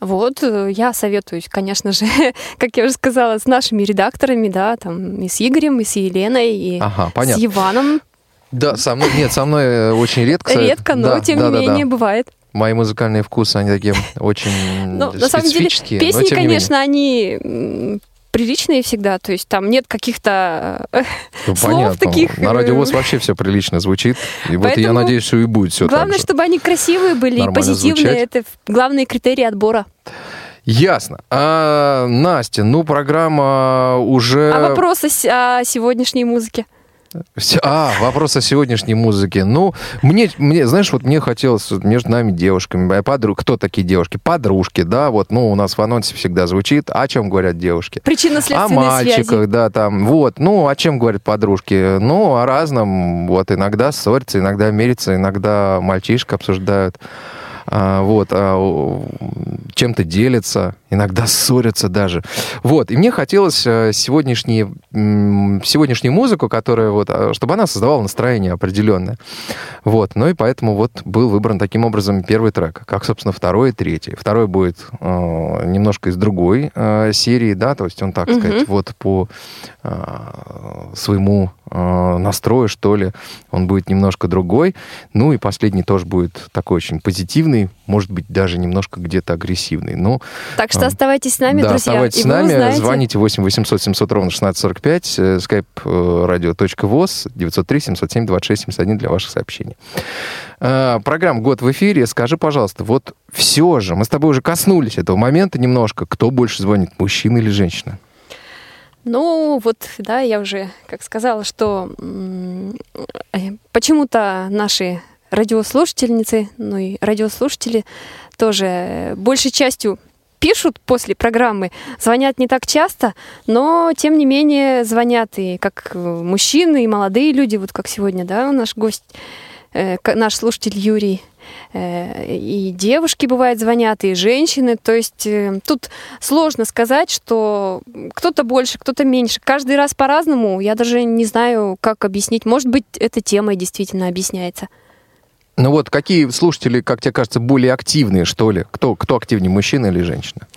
Вот, э, я советуюсь, конечно же, как я уже сказала, с нашими редакторами, да, там и с Игорем, и с Еленой, и Ага, с. Иваном. Да, со мной, нет, со мной э, очень редко. Редко, но Да, тем да, не да, да. менее бывает. Мои музыкальные вкусы, они такие очень Ну, на самом деле, но песни, конечно, они приличные всегда, то есть там нет каких-то э, Ну, слов таких, На э, радиовоз вообще все прилично звучит. И вот я надеюсь, что и будет все Главное, чтобы они красивые были и позитивные. Это главные критерии отбора. Ясно. А, Настя, ну, программа уже... А вопросы о сегодняшней музыке? А, вопрос о сегодняшней музыке. Ну, мне, мне, знаешь, вот мне хотелось между нами девушками, а подруг, кто такие девушки? Подружки, да, вот, ну, у нас в анонсе всегда звучит, о чем говорят девушки. О Причинно-следственные мальчиках, связи. да, там, вот, ну, о чем говорят подружки? Ну, о разном, вот, иногда ссорятся, иногда мирятся, иногда мальчишек обсуждают, а, вот, а, чем-то делятся, иногда ссорятся даже. Вот, и мне хотелось э, сегодняшние, сегодняшнюю музыку, которая вот, а, чтобы она создавала настроение определенное. Вот, ну и поэтому вот был выбран таким образом первый трек, как, собственно, второй и третий. Второй будет э, немножко из другой э, серии, да, то есть он, так Мгм. сказать, вот по э, своему э, настрою, что ли, он будет немножко другой. Ну и последний тоже будет такой очень позитивный, может быть, даже немножко где-то агрессивный. Ну, Так что а, оставайтесь с нами, да, друзья. оставайтесь с нами, узнаете. звоните 8 800 700 ровно 1645, э, skype э, radio.voz 903 707 26 71 для ваших сообщений. Э, Программа «Год в эфире». Скажи, пожалуйста, вот все же, мы с тобой уже коснулись этого момента немножко. Кто больше звонит, мужчина или женщина? Ну, вот, да, я уже, как сказала, что э, почему-то наши радиослушательницы, ну и радиослушатели тоже большей частью пишут после программы, звонят не так часто, но тем не менее звонят и как э, мужчины, и молодые люди, вот как сегодня, да, наш гость, э, наш слушатель Юрий, Э, и девушки бывают звонят, и женщины. То есть э, тут сложно сказать, что кто-то больше, кто-то меньше. Каждый раз по-разному. Я даже не знаю, как объяснить. Может быть, эта тема действительно объясняется. Ну вот, какие слушатели, как тебе кажется, более активные, что ли? Кто, кто активнее, мужчина или женщина?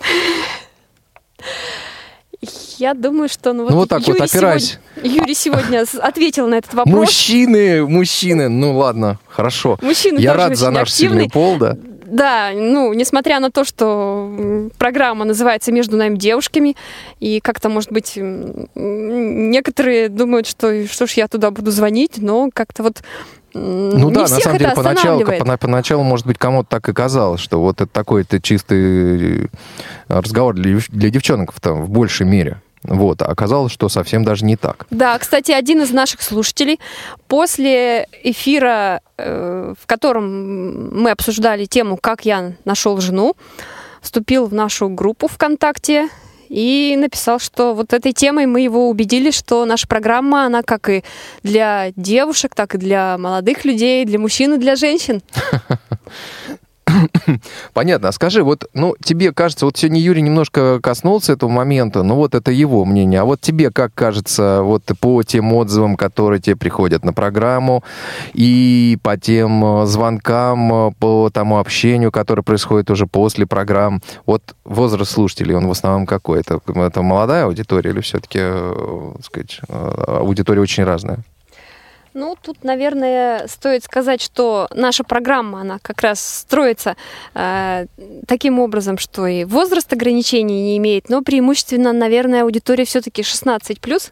Я думаю, что ну, вот, Ну, вот так вот, Юрий, опираясь. сегодня, Юрий сегодня ответил на этот вопрос. Мужчины, мужчины, ну ладно, хорошо. Мужчины Я рад за наш активны. сильный пол, да. Да, ну, несмотря на то, что программа называется «Между нами девушками», и как-то, может быть, некоторые думают, что что ж я туда буду звонить, но как-то вот Ну не да, на самом деле, поначалу, поначалу, может быть, кому-то так и казалось, что вот это такой-то чистый э, разговор для, для девчонок там, в большей мере. Вот, а оказалось, что совсем даже не так. Да, кстати, один из наших слушателей после эфира, э, в котором мы обсуждали тему «Как я нашел жену», вступил в нашу группу ВКонтакте и написал, что вот этой темой мы его убедили, что наша программа, она как и для девушек, так и для молодых людей, для мужчин и для женщин. Понятно. А скажи, вот, ну, тебе кажется, вот сегодня Юрий немножко коснулся этого момента, ну, вот это его мнение. А вот тебе как кажется, вот по тем отзывам, которые тебе приходят на программу, и по тем э, звонкам, э, по тому общению, которое происходит уже после программ, вот возраст слушателей, он в основном какой? Это, это молодая аудитория или все-таки, э, сказать, аудитория очень разная? Ну, тут, наверное, стоит сказать, что наша программа, она как раз строится э, таким образом, что и возраст ограничений не имеет, но преимущественно, наверное, аудитория все-таки 16 плюс.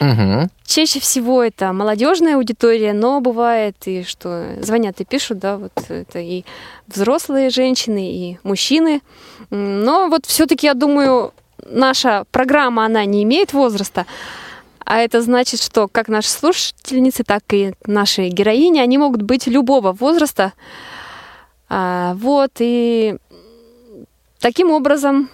Угу. Чаще всего это молодежная аудитория, но бывает и что звонят и пишут, да, вот это и взрослые женщины, и мужчины. Но вот все-таки, я думаю, наша программа, она не имеет возраста, а это значит, что как наши слушательницы, так и наши героини, они могут быть любого возраста. А, вот, и таким образом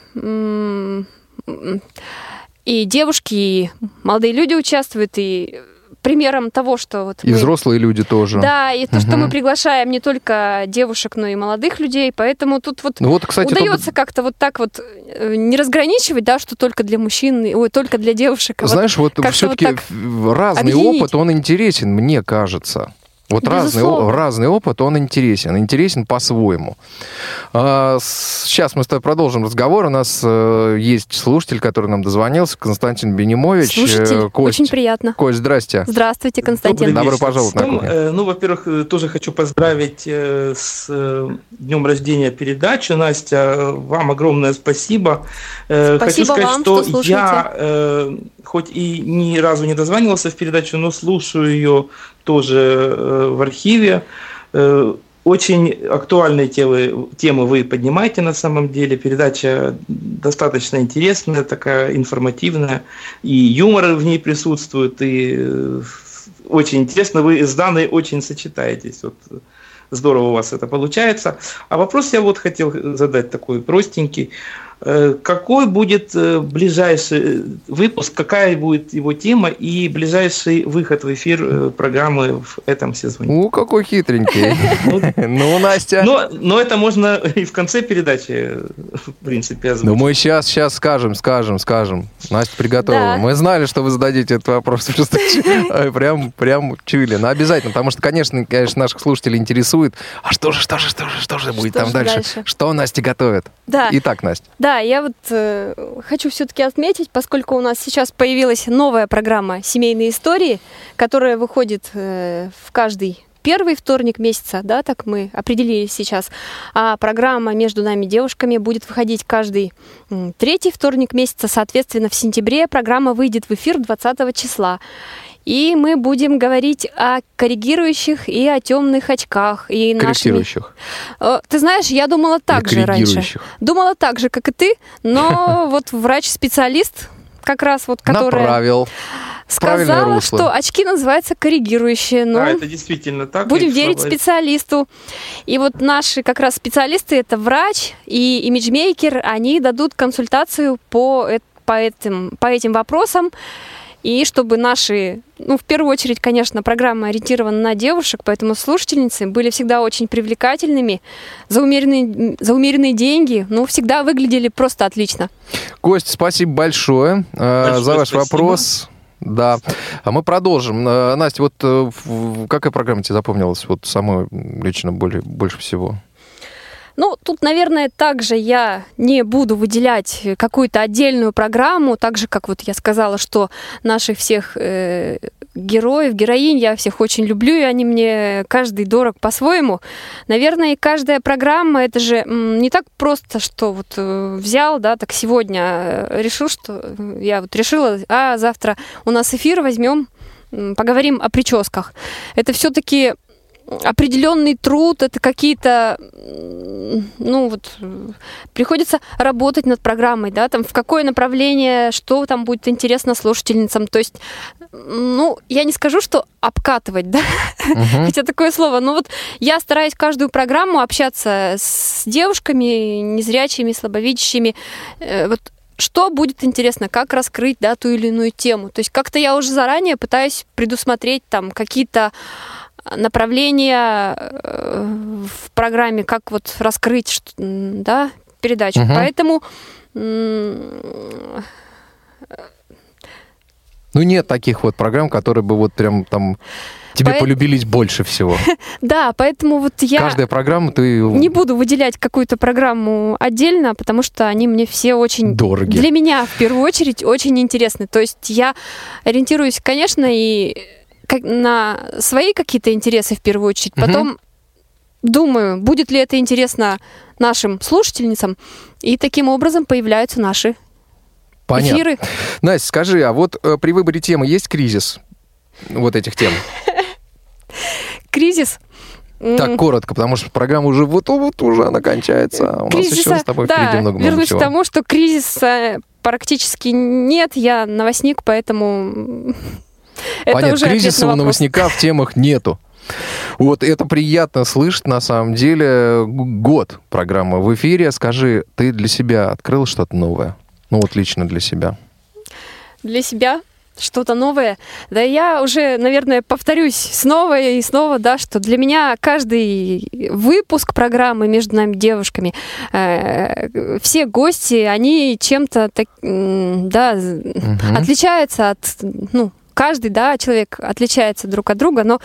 и девушки, и молодые люди участвуют, и примером того, что вот И мы- взрослые люди тоже. Да, и то, что Мгм. мы приглашаем не только девушек, но и молодых людей, поэтому тут вот Ну вот, кстати, удается как-то вот так вот э, не разграничивать, да, что только для мужчин, ой, только для девушек. а вот Знаешь, вот как-то все-таки вот разный объединить. опыт, он интересен, мне кажется. Вот разный, Безусловно. разный опыт, он интересен, интересен по-своему. А, сейчас мы с тобой продолжим разговор. У нас э, есть слушатель, который нам дозвонился, Константин Бенимович. Слушатель, Э, Кость, очень приятно. Кость, здрасте. Здравствуйте, Константин. Добро вечер пожаловать на всем. кухню. Э, Ну, во-первых, тоже хочу поздравить с днем рождения передачи. Настя, вам огромное спасибо. Спасибо хочу сказать, вам, что, что слушаете. я хоть и ни разу не дозванивался в передачу, но слушаю ее тоже э, в архиве. Э, Очень актуальные темы, темы вы поднимаете на самом деле. Передача достаточно интересная, такая информативная. И юмор в ней присутствует, и э, очень интересно. Вы с Даной очень сочетаетесь. Вот здорово у вас это получается. А вопрос я вот хотел задать такой простенький. Э, Какой будет э, ближайший э, выпуск, какая будет его тема и ближайший выход в эфир программы в этом сезоне? У, какой хитренький. Ну, Настя. Но, это можно и в конце передачи, в принципе, озвучить. Ну, мы сейчас, сейчас скажем, скажем, скажем. Настя приготовила. Мы знали, что вы зададите этот вопрос. Просто прям, прям чули. Но обязательно, потому что, конечно, конечно, наших слушателей интересует, а что же, что же, что же, что же будет Что там дальше? Что Настя готовит? Да. Итак, Настя. Да, я вот э, хочу все-таки отметить, поскольку у нас сейчас появилась новая программа «Семейные истории», которая выходит э, в каждый первый вторник месяца, да, так мы определили сейчас. А программа «Между нами девушками» будет выходить каждый третий вторник месяца. Соответственно, в сентябре программа выйдет в эфир 20 числа. И мы будем говорить о коррегирующих и о темных очках. И нашими- Корректирующих. Э, Ты знаешь, я думала так Или же раньше. Думала так же, как и ты, но вот врач-специалист как раз вот, которая Направил. сказала, русло. что очки называются коррегирующие. Ну, Да, это действительно так. будем верить слова- специалисту. И вот наши как раз специалисты, это врач и имиджмейкер, они дадут консультацию по, по, этим, по этим вопросам. И чтобы наши, ну, в первую очередь, конечно, программа ориентирована на девушек, поэтому слушательницы были всегда очень привлекательными, за умеренные, за умеренные деньги, ну, всегда выглядели просто отлично. Кость, спасибо большое, э, Большое за ваш спасибо. вопрос. Да. А мы продолжим. Э, Настя, вот э, в- какая программа тебе запомнилась вот самой лично более, больше всего? Ну, тут, наверное, также я не буду выделять какую-то отдельную программу, так же, как вот я сказала, что наших всех э, героев, героинь я всех очень люблю, и они мне каждый дорог по-своему. Наверное, каждая программа, это же не так просто, что вот э, взял, да, так сегодня э, решил, что э, я вот решила, а завтра у нас эфир возьмем, поговорим о прическах. Это все-таки определенный труд, это какие-то, ну вот, приходится работать над программой, да, там в какое направление, что там будет интересно слушательницам, то есть, ну, я не скажу, что обкатывать, да, хотя такое слово, но вот я стараюсь каждую программу общаться с девушками, незрячими, слабовидящими, э, вот что будет интересно, как раскрыть да, ту или иную тему. То есть как-то я уже заранее пытаюсь предусмотреть там какие-то направления э, в программе, как вот раскрыть, да, передачу. Мгм. Поэтому Ну, нет таких вот программ, которые бы вот прям там тебе Поэт- полюбились больше всего. да, поэтому вот я Каждая программа ты не буду выделять какую-то программу отдельно, потому что они мне все очень дороги. Для меня, в первую очередь, очень интересны. То есть я ориентируюсь, конечно, и как- на свои какие-то интересы в первую очередь. Потом думаю, будет ли это интересно нашим слушательницам. И таким образом появляются наши Понятно. эфиры. Настя, скажи, а вот э, при выборе темы есть кризис вот этих тем? Кризис. Так, коротко, потому что программа уже вот, вот уже она кончается. а У нас еще с тобой да, впереди много-много вернусь к тому, что кризиса практически нет. Я новостник, поэтому это Понятно, уже кризиса у новостника в темах нету. Вот это приятно слышать, на самом деле. Год программы в эфире. Скажи, ты для себя открыл что-то новое? Ну вот лично для себя. для себя что-то новое. Да я уже, наверное, повторюсь снова и снова, да, что для меня каждый выпуск программы «Между нами девушками», э, все гости, они чем-то, так, да, Мгм. отличаются от, ну, каждый, да, человек отличается друг от друга, но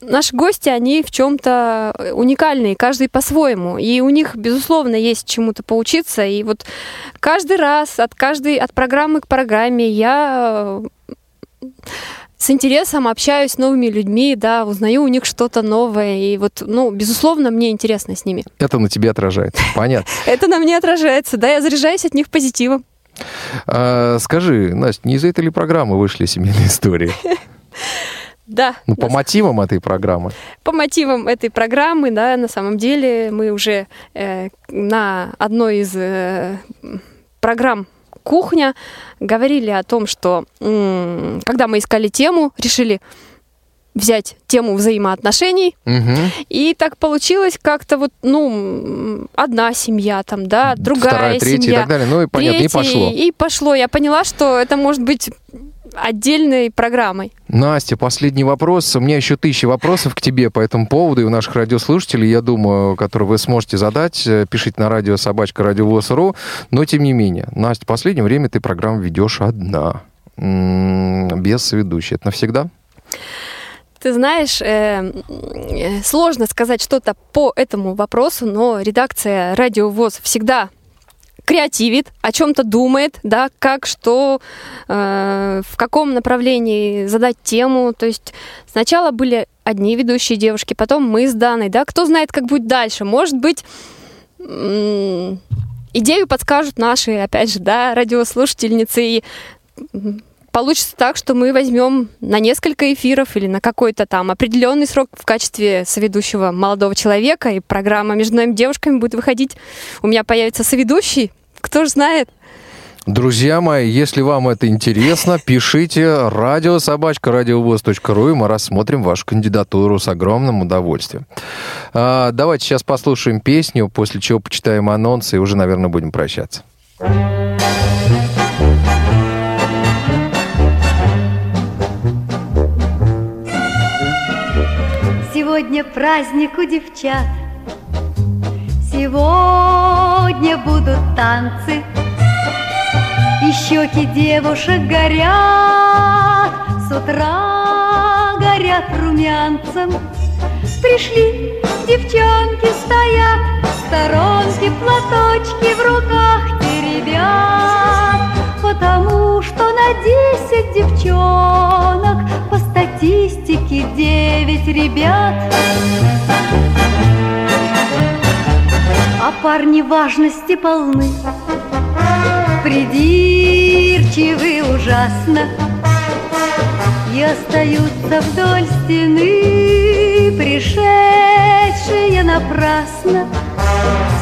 наши гости, они в чем-то уникальные, каждый по-своему, и у них, безусловно, есть чему-то поучиться, и вот каждый раз от каждой, от программы к программе я э, с интересом общаюсь с новыми людьми, да, узнаю у них что-то новое, и вот, ну, безусловно, мне интересно с ними. Это на тебе отражается. Понятно. Это на мне отражается, да, я заряжаюсь от них позитивом. А, Скажи, Настя, не из этой ли программы вышли семейные истории? Да, Ну, по мотивам этой программы. по мотивам этой программы, да, на самом деле мы уже э, на одной из э, программ «Кухня» говорили о том, что когда мы искали тему, решили взять тему взаимоотношений, Мгм. и так получилось как-то вот, ну, одна семья там, да, другая Вторая, третья и семья. так далее. Ну и понятно, и третья, пошло. И пошло. Я поняла, что это может быть отдельной программой. Настя, последний вопрос. У меня еще тысячи вопросов к тебе по этому поводу и у наших радиослушателей, я думаю, которые вы сможете задать. Э, Пишите на радио собачка радиовоз.ру. Но тем не менее, Настя, в последнее время ты программу ведешь одна, без ведущей. Это навсегда? Ты знаешь, э, сложно сказать что-то по этому вопросу, но редакция Радио ВОЗ всегда креативит, о чем-то думает, да, как, что, э, в каком направлении задать тему. То есть сначала были одни ведущие девушки, потом мы с Даной, да, кто знает, как будет дальше. Может быть, идею подскажут наши, опять же, да, радиослушательницы, и получится так, что мы возьмем на несколько эфиров или на какой-то там определенный срок в качестве соведущего молодого человека, и программа «Между нами девушками» будет выходить. У меня появится соведущий, кто ж знает. Друзья мои, если вам это интересно, пишите радио собачка радиовоз.ру, и мы рассмотрим вашу кандидатуру с огромным удовольствием. А, давайте сейчас послушаем песню, после чего почитаем анонсы и уже, наверное, будем прощаться. Сегодня праздник у девчат. Сегодня будут танцы. И щеки девушек горят. С утра горят румянцем. Пришли девчонки стоят. В сторонке платочки в руках теребят. Потому что на десять девчонок статистике девять ребят. А парни важности полны. Придирчивы ужасно. И остаются вдоль стены Пришедшие напрасно.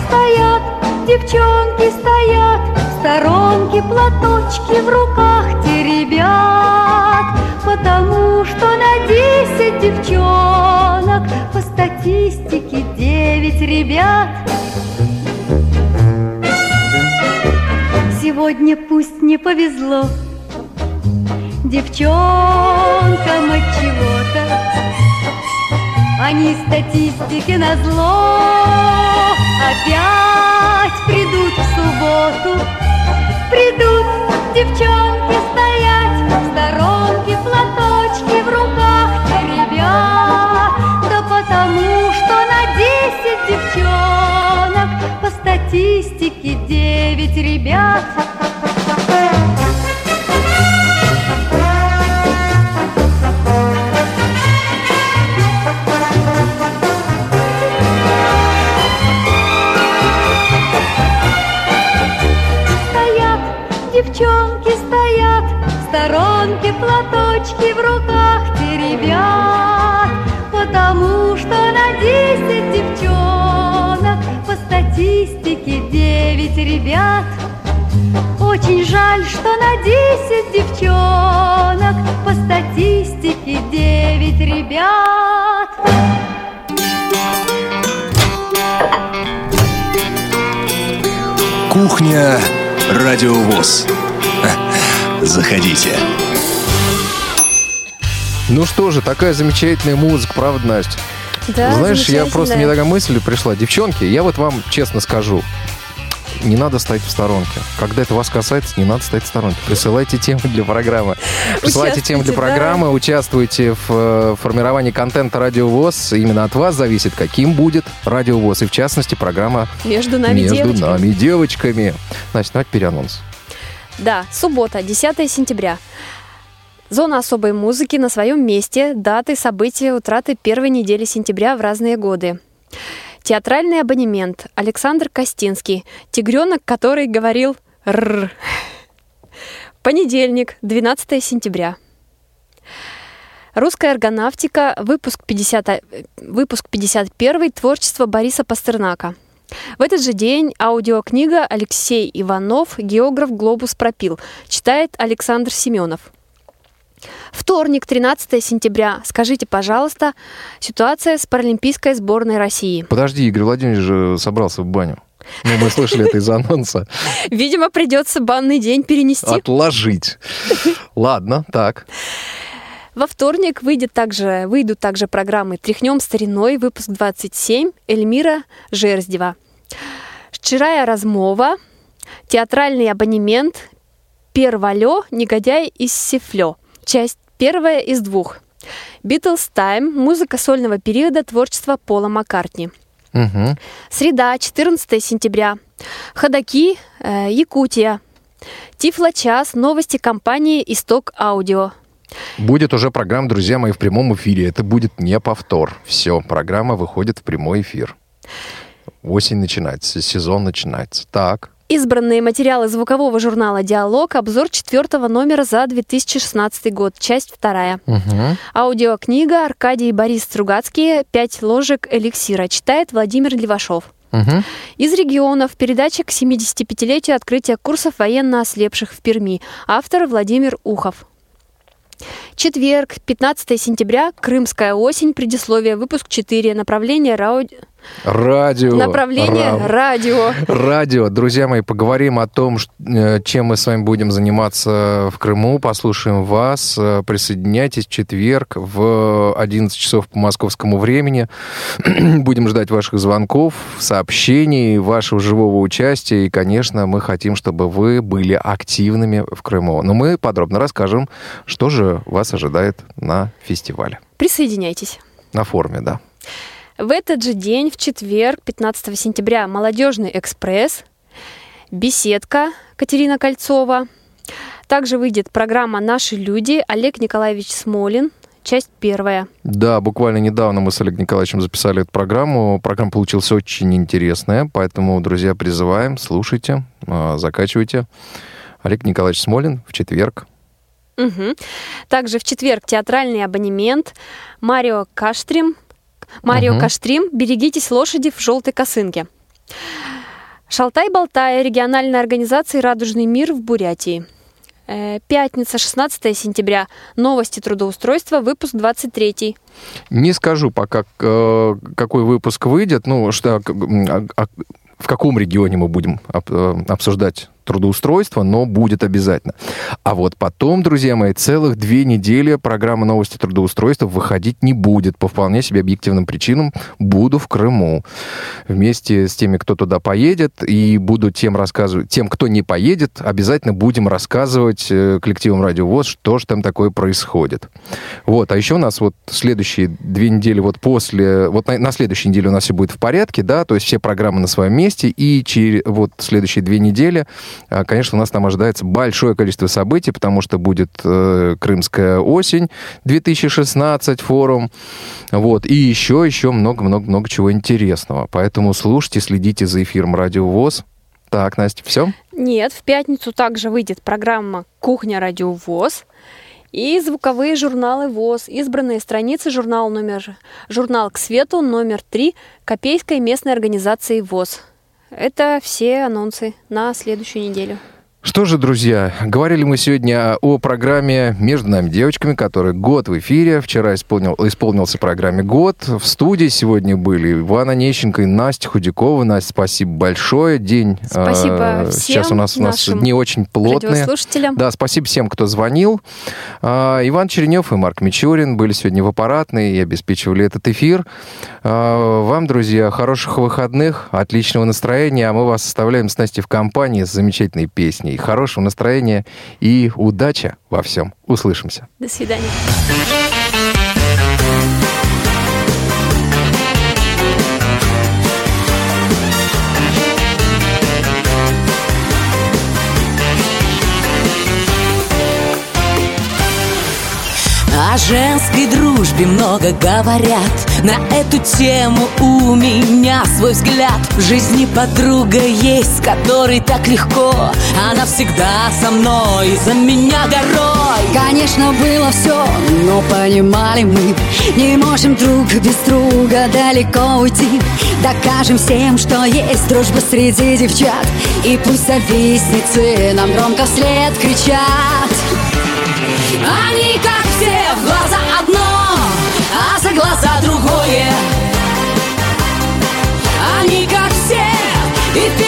Стоят, девчонки стоят В сторонке платочки в руках теребят Потому что на десять девчонок По статистике девять ребят. Сегодня пусть не повезло. Девчонкам от чего-то. Они статистике на зло. Опять придут в субботу. Придут девчонки стоять статистике девять ребят жаль, что на десять девчонок по статистике девять ребят. Кухня Радиовоз. Заходите. Ну что же, такая замечательная музыка, правда, Настя? Да, Знаешь, я просто, мне такая мысль пришла. Девчонки, я вот вам честно скажу, не надо стоять в сторонке. Когда это вас касается, не надо стоять в сторонке. Присылайте темы для программы. Присылайте темы для Участвуйте, да. программы, участвуйте в э, формировании контента Радио ВОЗ. Именно от вас зависит, каким будет Радио ВОЗ. И в частности, программа Между нами «Между девочками». нами девочками». Настя, ну а теперь анонс. Да, суббота, 10 сентября. Зона особой музыки на своем месте, даты, события, утраты первой недели сентября в разные годы. Театральный абонемент. Александр Костинский. Тигренок, который говорил «рррр». Понедельник, 12 сентября. Русская эргонавтика, выпуск, 50, э, выпуск 51, творчество Бориса Пастернака. В этот же день аудиокнига Алексей Иванов «Географ Глобус пропил» читает Александр Семенов. Вторник, 13 сентября. Скажите, пожалуйста, ситуация с паралимпийской сборной России. Подожди, Игорь Владимирович же собрался в баню. Ну, мы слышали это из анонса. Видимо, придется банный день перенести. Отложить. Ладно, так. Во вторник выйдет также, выйдут также программы «Тряхнем стариной», выпуск 27, Эльмира Жерздева. «Щирая размова», «Театральный абонемент», «Первалё», «Негодяй из Сифлё», часть первая из двух. «Битлз Тайм», музыка сольного периода творчества Пола Маккартни. Мгм. Среда, 14 сентября. Ходаки, э, Якутия. Тифло-час, новости компании «Исток Аудио». Будет уже программа, друзья мои, в прямом эфире. Это будет не повтор. Все, программа выходит в прямой эфир. Осень начинается, сезон начинается. Так. Избранные материалы звукового журнала «Диалог», обзор четвертого номера за 2016 год, часть вторая. Мгм. Аудиокнига Аркадий и Борис Стругацкие «Пять ложек эликсира» читает Владимир Левашов. Мгм. Из регионов передача к 75-летию открытия курсов военно ослепших в Перми. Автор Владимир Ухов. Четверг, 15 сентября, Крымская осень, предисловие, выпуск 4, направление рауди... Радио. Направление Ра- радио. Радио. Друзья мои, поговорим о том, э, чем мы с вами будем заниматься в Крыму. Послушаем вас. Присоединяйтесь в четверг в 11 часов по московскому времени. Будем ждать ваших звонков, сообщений, вашего живого участия. И, конечно, мы хотим, чтобы вы были активными в Крыму. Но мы подробно расскажем, что же вас ожидает на фестивале. Присоединяйтесь. На форуме, да. В этот же день, в четверг, 15 сентября, «Молодежный экспресс», «Беседка» Катерина Кольцова. Также выйдет программа «Наши люди» Олег Николаевич Смолин, часть первая. Да, буквально недавно мы с Олегом Николаевичем записали эту программу. Программа получилась очень интересная, поэтому, друзья, призываем, слушайте, э, закачивайте. Олег Николаевич Смолин в четверг. Мгм. Также в четверг театральный абонемент Марио Каштрим. Марио Мгм. Каштрим «Берегитесь лошади в желтой косынке». Шалтай-болтай региональной организации «Радужный мир» в Бурятии. Э, Пятница, 16 сентября. Новости трудоустройства, выпуск 23. Не скажу пока, э, какой выпуск выйдет, ну, что, м, а- а в каком регионе мы будем э, обсуждать трудоустройства, но будет обязательно. А вот потом, друзья мои, целых две недели программа новости трудоустройства выходить не будет по вполне себе объективным причинам. Буду в Крыму вместе с теми, кто туда поедет, и буду тем рассказывать, тем, кто не поедет, обязательно будем рассказывать э, коллективам Радио ВОЗ, что же там такое происходит. Вот, а еще у нас вот следующие две недели вот после, вот на, на следующей неделе у нас все будет в порядке, да, то есть все программы на своем месте, и через вот следующие две недели, конечно, у нас там ожидается большое количество событий, потому что будет э, Крымская осень 2016 форум, вот, и еще, еще много-много-много чего интересного. Поэтому слушайте, следите за эфиром Радио ВОЗ. Так, Настя, все? Нет, в пятницу также выйдет программа «Кухня Радио ВОЗ». И звуковые журналы ВОЗ, избранные страницы журнал номер журнал к свету номер 3 Копейской местной организации ВОЗ. Это все анонсы на следующую неделю. Что же, друзья, говорили мы сегодня о программе «Между нами девочками», которая год в эфире. Вчера исполнил, исполнился программе год. В студии сегодня были Иван Онищенко и Настя Худякова. Настя, спасибо большое. День Спасибо э, всем сейчас у нас, у нас дни очень плотные. Да, спасибо всем, кто звонил. А, Иван Черенев и Марк Мичурин были сегодня в аппаратной и обеспечивали этот эфир. А, Вам, друзья, хороших выходных, отличного настроения, а мы вас оставляем с Настей в компании с замечательной песней. Хорошего настроения и удачи во всем. Услышимся. До свидания. О женской дружбе много говорят. На эту тему у меня свой взгляд. В жизни подруга есть, которой так легко. Она всегда со мной, за меня горой. Конечно, было все, но понимали мы Не можем друг без друга далеко уйти. Докажем всем, что есть дружба среди девчат. И пусть завистницы нам громко вслед кричат. Они, как глаза другое. Они, как все, и впереди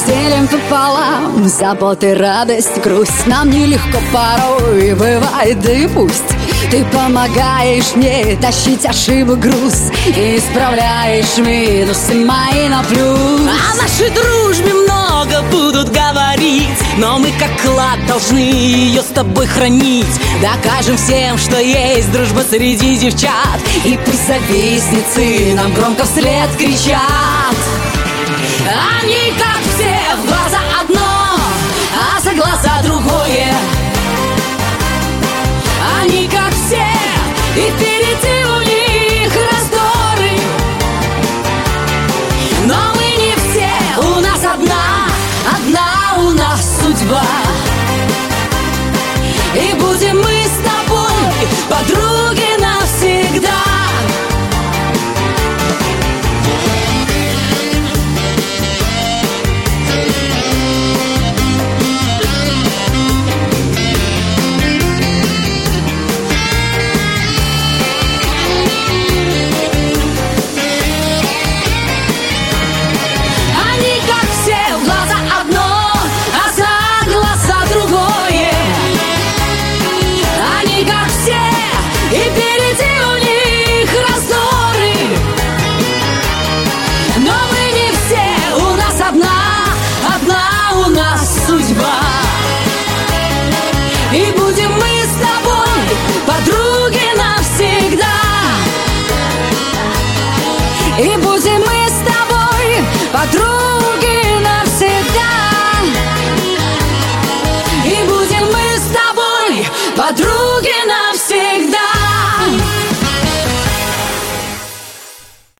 Разделим пополам заботы, радость, грусть. Нам нелегко порой бывает, да и пусть. Ты помогаешь мне тащить ошибок груз. И исправляешь минусы мои на плюс. О нашей дружбе много будут говорить Но мы как клад должны ее с тобой хранить. Докажем всем, что есть дружба среди девчат. И пусть завистницы нам громко вслед кричат. Они, как другое Они, как все, и впереди у них раздоры. Но мы не все, у нас одна, одна у нас судьба. И будем мы с тобой подруги